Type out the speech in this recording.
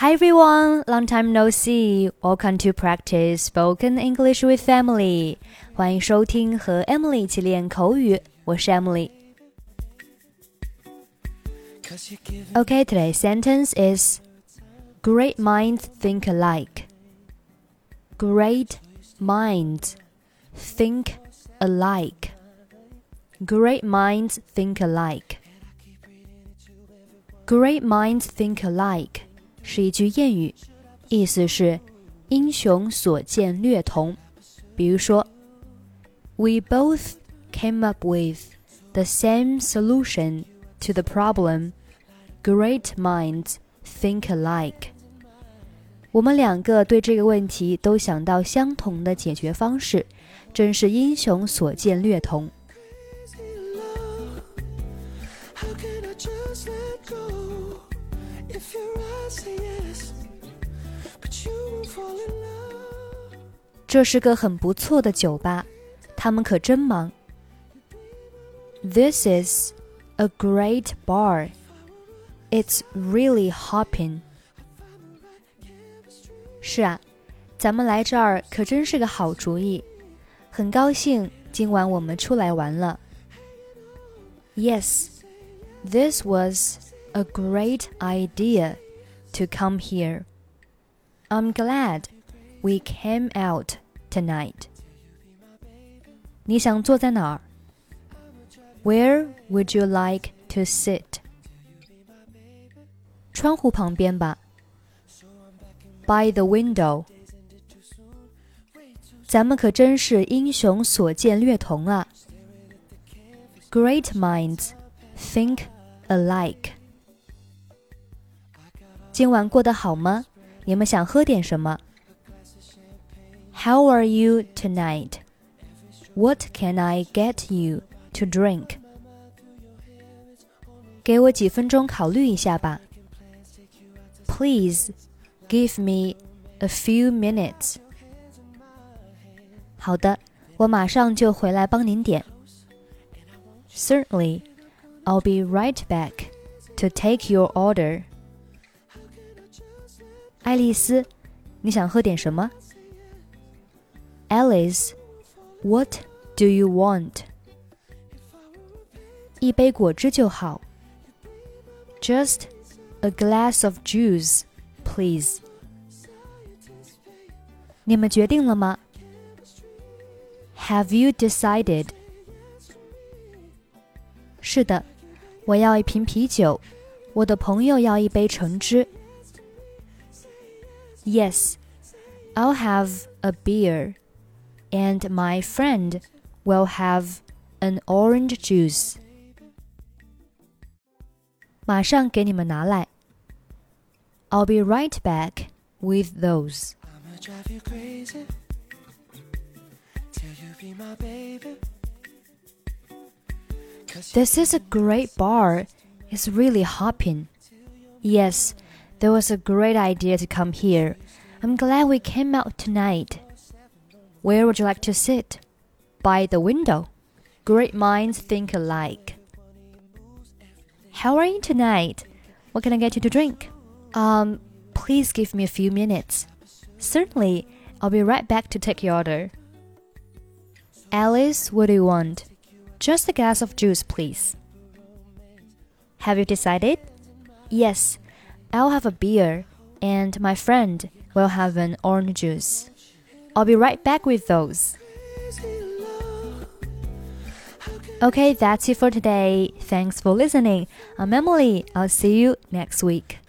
Hi everyone, long time no see. Welcome to practice spoken English with Emily. 欢迎收听和 Emily 一起练口语，我是 Emily。Okay, today's sentence is Great minds think alike. Great minds think alike. Great minds think alike. Great minds think alike 是一句谚语，意思是英雄所见略同。比如说，We both came up with the same solution to the problem. Great minds think alike. 我们两个对这个问题都想到相同的解决方式，真是英雄所见略同。这是个很不错的酒吧，他们可真忙。This is a great bar. It's really hopping. 是啊，咱们来这儿可真是个好主意。很高兴今晚我们出来玩了。Yes, this was a great idea to come here. I'm glad we came out tonight. 你想坐在哪儿？Where would you like to sit? 窗户旁边吧。By the window. 咱们可真是英雄所见略同啊！Great minds think alike. 今晚过得好吗？你们想喝点什么？how are you tonight? What can I get you to drink? 给我几分钟考虑一下吧。Please give me a few minutes. 好的，我马上就回来帮您点。Certainly, I'll be right back to take your order. 爱丽丝，你想喝点什么？Alice, what do you want? 一杯果汁就好。Just a glass of juice, please. 你们决定了吗？Have you decided? 是的，我要一瓶啤酒，我的朋友要一杯橙汁。 Yes, I'll have a beer and my friend will have an orange juice. 马上给你们拿来。I'll be right back with those. This is a great bar. It's really hopping. Yes, there was a great idea to come here. I'm glad we came out tonight. Where would you like to sit? By the window. Great minds think alike. How are you tonight? What can I get you to drink? Um, please give me a few minutes. Certainly, I'll be right back to take your order. Alice, what do you want? Just a glass of juice, please. Have you decided? Yes, I'll have a beer, and my friend will have an orange juice. I'll be right back with those. Okay, that's it for today. Thanks for listening. I'm Emily. I'll see you next week.